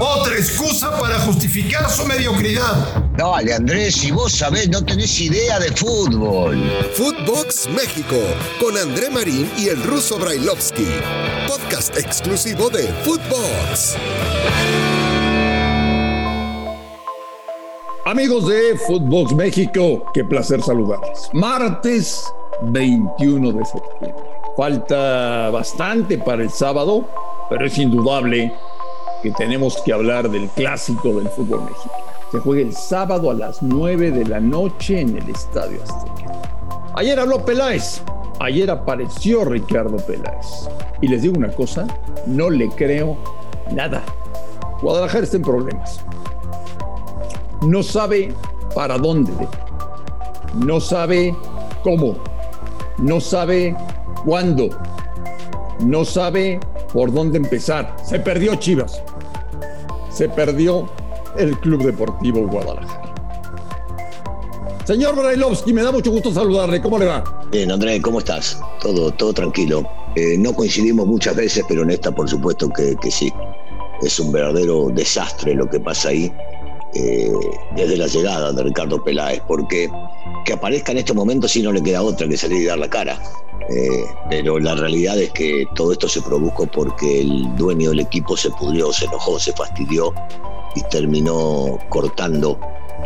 Otra excusa para justificar su mediocridad. Dale, Andrés, si vos sabés, no tenés idea de fútbol. Footbox México, con André Marín y el ruso Brailovsky. Podcast exclusivo de Footbox. Amigos de Footbox México, qué placer saludarles. Martes 21 de septiembre. Falta bastante para el sábado, pero es indudable que tenemos que hablar del clásico del fútbol mexicano. Se juega el sábado a las 9 de la noche en el Estadio Azteca. Ayer habló Peláez, ayer apareció Ricardo Peláez. Y les digo una cosa, no le creo nada. Guadalajara está en problemas. No sabe para dónde, no sabe cómo, no sabe cuándo, no sabe por dónde empezar. Se perdió Chivas. Se perdió el Club Deportivo Guadalajara. Señor Brailovsky, me da mucho gusto saludarle. ¿Cómo le va? Bien, André, ¿cómo estás? Todo, todo tranquilo. Eh, no coincidimos muchas veces, pero en esta, por supuesto, que, que sí. Es un verdadero desastre lo que pasa ahí eh, desde la llegada de Ricardo Peláez, porque que aparezca en este momento sí no le queda otra que salir y dar la cara. Eh, pero la realidad es que todo esto se produjo porque el dueño del equipo se pudrió, se enojó, se fastidió y terminó cortando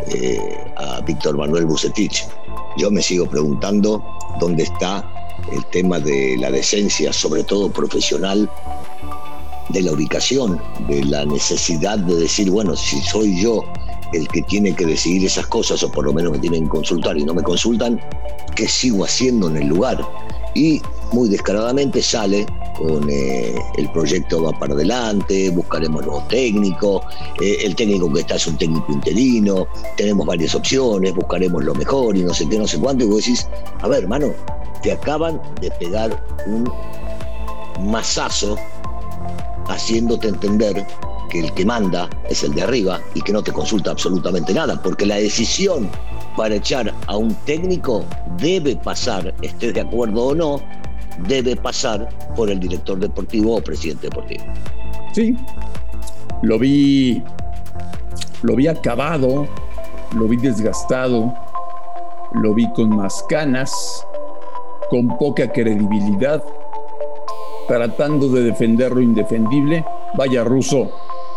eh, a Víctor Manuel Bucetich. Yo me sigo preguntando dónde está el tema de la decencia, sobre todo profesional, de la ubicación, de la necesidad de decir, bueno, si soy yo el que tiene que decidir esas cosas, o por lo menos me tienen que consultar y no me consultan, ¿qué sigo haciendo en el lugar? Y muy descaradamente sale con eh, el proyecto va para adelante, buscaremos nuevos técnicos, eh, el técnico que está es un técnico interino, tenemos varias opciones, buscaremos lo mejor y no sé qué, no sé cuánto, y vos decís, a ver, hermano, te acaban de pegar un masazo haciéndote entender que el que manda es el de arriba y que no te consulta absolutamente nada, porque la decisión para echar a un técnico debe pasar, estés de acuerdo o no, debe pasar por el director deportivo o presidente deportivo. Sí, lo vi, lo vi acabado, lo vi desgastado, lo vi con más canas, con poca credibilidad tratando de defender lo indefendible. Vaya ruso,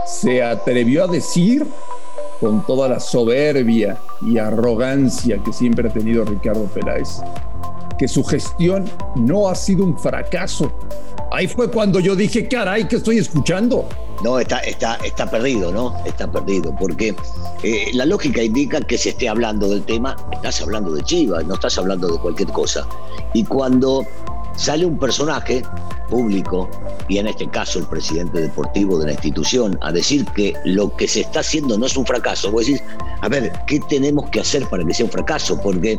se atrevió a decir con toda la soberbia y arrogancia que siempre ha tenido Ricardo Peláez, que su gestión no ha sido un fracaso. Ahí fue cuando yo dije, caray, que estoy escuchando? No, está, está, está perdido, ¿no? Está perdido, porque eh, la lógica indica que se esté hablando del tema, estás hablando de Chivas, no estás hablando de cualquier cosa. Y cuando sale un personaje público, y en este caso el presidente deportivo de la institución, a decir que lo que se está haciendo no es un fracaso, vos decís, a ver, ¿qué tenemos que hacer para que sea un fracaso? Porque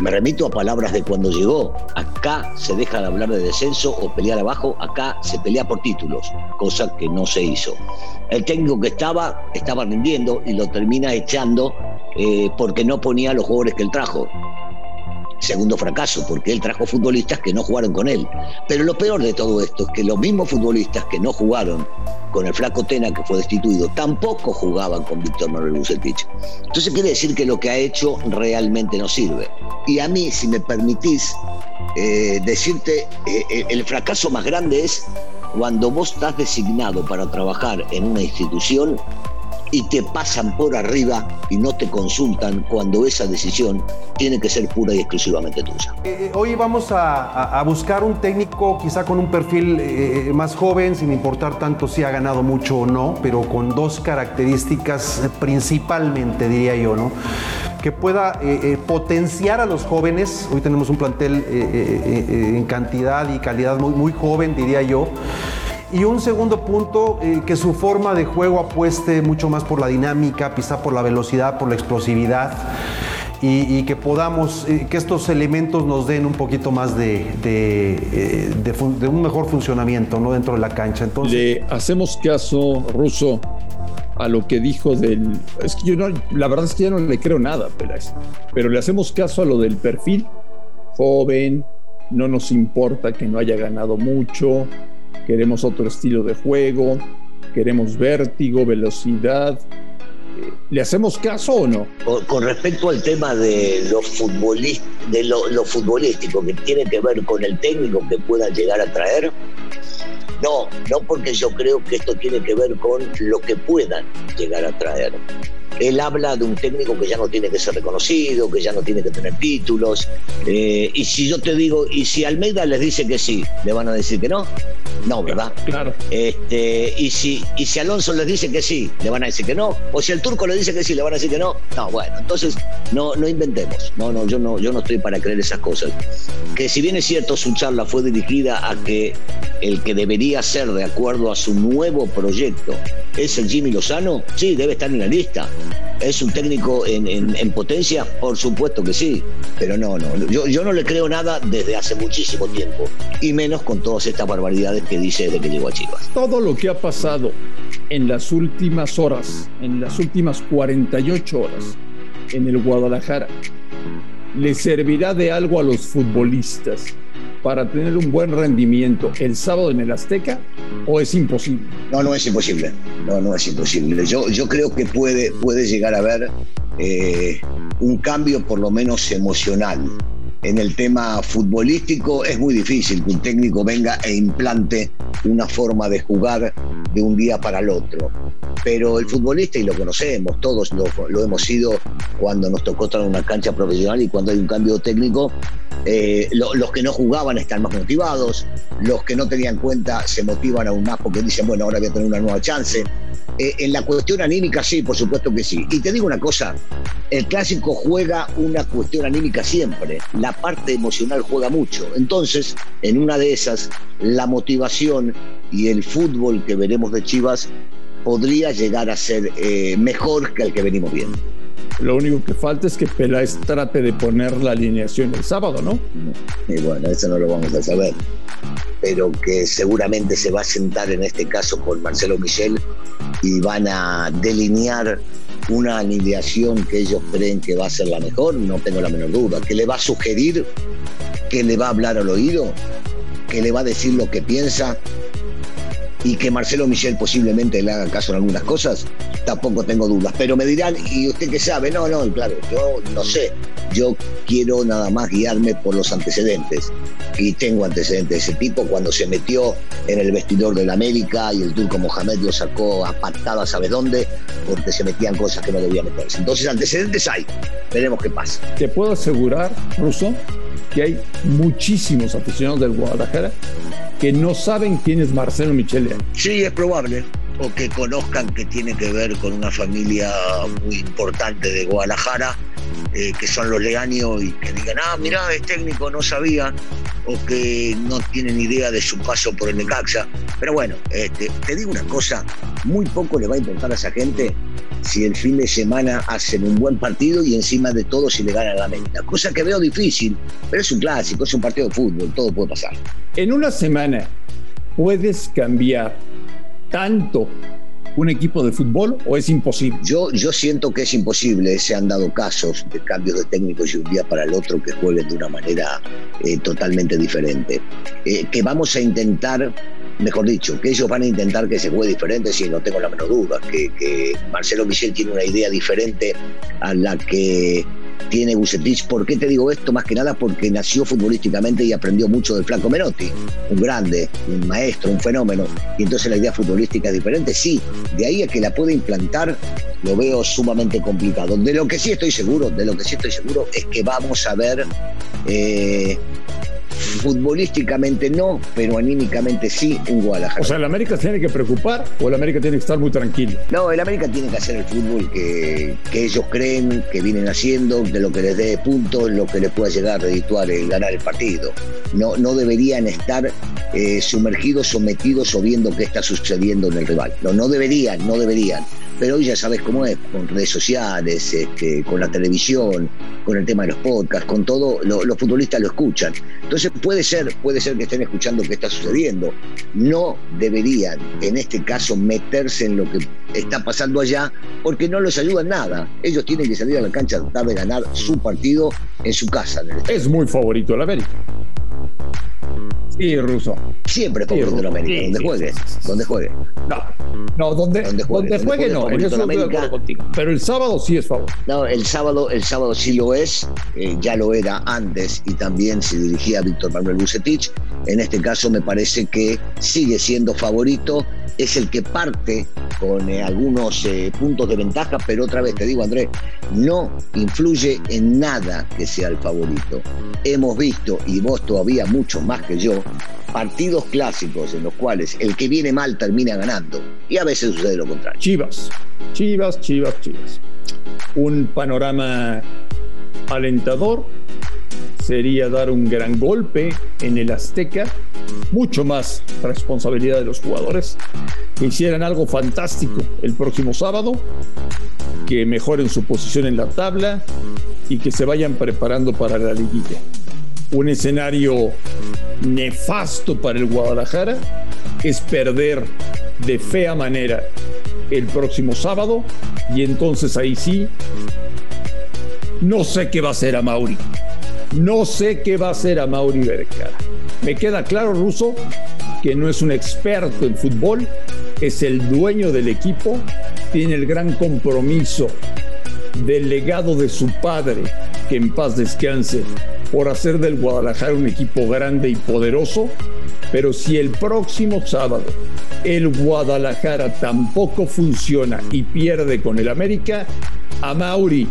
me remito a palabras de cuando llegó, acá se deja de hablar de descenso o pelear abajo, acá se pelea por títulos, cosa que no se hizo. El técnico que estaba, estaba rindiendo y lo termina echando eh, porque no ponía los jugadores que él trajo segundo fracaso, porque él trajo futbolistas que no jugaron con él. Pero lo peor de todo esto es que los mismos futbolistas que no jugaron con el flaco Tena, que fue destituido, tampoco jugaban con Víctor Manuel Bucetich. Entonces quiere decir que lo que ha hecho realmente no sirve. Y a mí, si me permitís eh, decirte, eh, eh, el fracaso más grande es cuando vos estás designado para trabajar en una institución y te pasan por arriba y no te consultan cuando esa decisión tiene que ser pura y exclusivamente tuya. Eh, eh, hoy vamos a, buscar un técnico quizá con un perfil eh, más joven, sin importar tanto si ha ganado mucho o no, pero con dos características principalmente, diría yo, ¿no? que pueda potenciar a los jóvenes. Hoy tenemos un plantel en cantidad y calidad muy, muy joven, diría yo y un segundo punto, eh, que su forma de juego apueste mucho más por la dinámica, quizá por la velocidad, por la explosividad. Y, que podamos, eh, que estos elementos nos den un poquito más de, de, eh, un mejor funcionamiento ¿no? dentro de la cancha. Entonces, Le hacemos caso, Russo, a lo que dijo del... Es que yo no, la verdad es que ya no le creo nada, Peláez, pero le hacemos caso a lo del perfil, joven, no nos importa que no haya ganado mucho, queremos otro estilo de juego. queremos vértigo, velocidad. ¿Le hacemos caso o no? Con, respecto al tema de lo, de lo, futbolístico que tiene que ver con el técnico que pueda llegar a traer, no, no porque yo creo que esto tiene que ver con lo que puedan llegar a traer él habla de un técnico que ya no tiene que ser reconocido, que ya no tiene que tener títulos. Eh, y si yo te digo, y si Almeida les dice que sí, ¿le van a decir que no? No, ¿verdad? Claro. Este, y, si, y si Alonso les dice que sí, ¿le van a decir que no? O si el turco le dice que sí, ¿le van a decir que no? No, bueno, entonces no, no inventemos. No, no, yo no, yo no estoy para creer esas cosas. Que si bien es cierto, su charla fue dirigida a que el que debería ser de acuerdo a su nuevo proyecto es el Jimmy Lozano, sí, debe estar en la lista. ¿Es un técnico en, potencia? Por supuesto que sí, pero no, no. Yo, yo, no le creo nada desde hace muchísimo tiempo, y menos con todas estas barbaridades que dice desde que llegó a Chivas. Todo lo que ha pasado en las últimas horas, en las últimas 48 horas, en el Guadalajara, ¿le servirá de algo a los futbolistas para tener un buen rendimiento el sábado en el Azteca o es imposible? No, no es imposible. No, no es imposible. Yo, yo creo que puede, puede llegar a haber eh, un cambio por lo menos emocional. En el tema futbolístico es muy difícil que un técnico venga e implante una forma de jugar de un día para el otro. Pero el futbolista, y lo conocemos, todos lo, lo hemos sido cuando nos tocó estar en una cancha profesional y cuando hay un cambio técnico, eh, los que no jugaban están más motivados, los que no tenían cuenta se motivan aún más porque dicen, bueno, ahora voy a tener una nueva chance. Eh, en la cuestión anímica sí, por supuesto que sí. Y te digo una cosa, el clásico juega una cuestión anímica siempre, la parte emocional juega mucho. Entonces, en una de esas, la motivación y el fútbol que veremos de Chivas podría llegar a ser eh, mejor que el que venimos viendo. Lo único que falta es que Peláez trate de poner la alineación el sábado, ¿no? Y bueno, eso no lo vamos a saber. Pero que seguramente se va a sentar en este caso con Marcelo Michel y van a delinear una alineación que ellos creen que va a ser la mejor, no tengo la menor duda. Que le va a sugerir, que le va a hablar al oído, que le va a decir lo que piensa y que Marcelo Michel posiblemente le haga caso en algunas cosas, tampoco tengo dudas. Pero me dirán, ¿y usted qué sabe? No, no, claro, yo no sé. Yo quiero nada más guiarme por los antecedentes. Y tengo antecedentes de ese tipo cuando se metió en el vestidor del América y el turco Mohamed lo sacó a patadas, ¿sabe dónde? Porque se metían cosas que no debían meterse. Entonces, antecedentes hay. Veremos qué pasa. Te puedo asegurar, Russo, que hay muchísimos aficionados del Guadalajara que no saben quién es Marcelo Sí, es probable. O que conozcan que tiene que ver con una familia muy importante de Guadalajara, eh, que son los Leaños, y que digan, ah, mirá, es técnico, no sabía, o que no tienen idea de su paso por el Necaxa. Pero bueno, este, te digo una cosa, muy poco le va a importar a esa gente si el fin de semana hacen un buen partido y encima de todo si le ganan la meta. Cosa que veo difícil, pero es un clásico, es un partido de fútbol, todo puede pasar. En una semana puedes cambiar tanto un equipo de fútbol o es imposible? Yo, yo siento que es imposible. Se han dado casos de cambios de técnicos y un día para el otro que jueguen de una manera eh, totalmente diferente. Eh, que vamos a intentar mejor dicho, que ellos van a intentar que se juegue diferente, si no tengo la menor duda, que, que Marcelo Michel tiene una idea diferente a la que tiene Bucetich. ¿Por qué te digo esto? Más que nada porque nació futbolísticamente y aprendió mucho del Flaco Menotti, un grande, un maestro, un fenómeno. Y entonces la idea futbolística es diferente. Sí, de ahí a que la pueda implantar lo veo sumamente complicado. De lo que sí estoy seguro, de lo que sí estoy seguro es que vamos a ver eh, Futbolísticamente no, pero anímicamente sí en Guadalajara. O sea, ¿el América tiene que preocupar o el América tiene que estar muy tranquilo? No, el América tiene que hacer el fútbol que, ellos creen, que vienen haciendo, de lo que les dé puntos, lo que les pueda llegar a redituar el ganar el partido. No, no deberían estar eh, sumergidos, sometidos o viendo qué está sucediendo en el rival. No, no deberían, no deberían pero hoy ya sabes cómo es, con redes sociales, este, con la televisión, con el tema de los podcasts, con todo, los futbolistas lo escuchan. Entonces puede ser, puede ser que estén escuchando qué está sucediendo. No deberían, en este caso, meterse en lo que está pasando allá, porque no les ayuda nada. Ellos tienen que salir a la cancha a tratar de ganar su partido en su casa. es muy favorito el América. Sí, ruso. Siempre favorito el América, donde juegue, donde juegue. No, No, donde, donde juegue, no, contigo. Pero el sábado sí es favorito. No, el sábado, el sábado sí lo es, eh, ya lo era antes y también se dirigía a Víctor Manuel Bucetich. En este caso me parece que sigue siendo favorito, es el que parte con eh, algunos eh, puntos de ventaja, pero otra vez te digo, Andrés, no influye en nada que sea el favorito. Hemos visto, y vos todavía mucho más que yo, partidos clásicos en los cuales el que viene mal termina ganando. Y a veces sucede lo contrario. Chivas, Chivas, Chivas, Chivas. Un panorama alentador sería dar un gran golpe en el Azteca, mucho más responsabilidad de los jugadores, que hicieran algo fantástico el próximo sábado, que mejoren su posición en la tabla y que se vayan preparando para la liguilla. Un escenario nefasto para el Guadalajara es perder de fea manera el próximo sábado y entonces ahí sí no sé qué va a hacer a Mauri. No sé qué va a hacer a Mauri Vergara. Me queda claro, Ruso, que no es un experto en fútbol, es el dueño del equipo, tiene el gran compromiso del legado de su padre, que en paz descanse, por hacer del Guadalajara un equipo grande y poderoso, pero si el próximo sábado el Guadalajara tampoco funciona y pierde con el América, a Mauri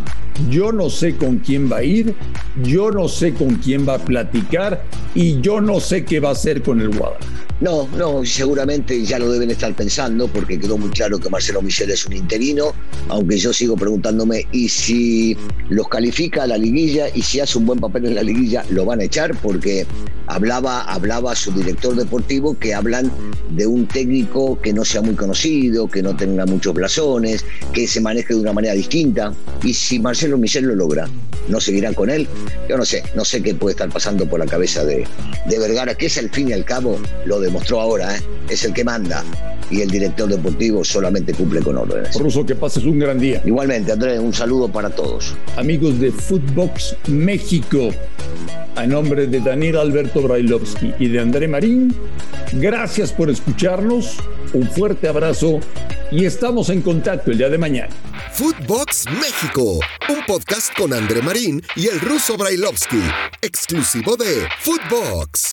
yo no sé con quién va a ir, yo no sé con quién va a platicar y yo no sé qué va a hacer con el Guadalajara. No, no, seguramente ya lo deben estar pensando porque quedó muy claro que Marcelo Michel es un interino, aunque yo sigo preguntándome, ¿y si los califica a la liguilla y si hace un buen papel en la liguilla, lo van a echar? Porque hablaba, hablaba su director deportivo que hablan de un técnico que no sea muy conocido, que no tenga muchos blasones, que se maneje de una manera distinta. Y si Marcelo Michel lo logra, ¿no seguirán con él? Yo no sé, no sé qué puede estar pasando por la cabeza de, de Vergara, que es al fin y al cabo lo de mostró ahora, ¿eh? es el que manda y el director deportivo solamente cumple con órdenes. Ruso, que pases un gran día. Igualmente, Andrés, un saludo para todos. Amigos de Footbox México, a nombre de Daniel Alberto Brailovsky y de André Marín, gracias por escucharnos, un fuerte abrazo y estamos en contacto el día de mañana. Footbox México, un podcast con André Marín y el ruso Brailovsky, exclusivo de Footbox.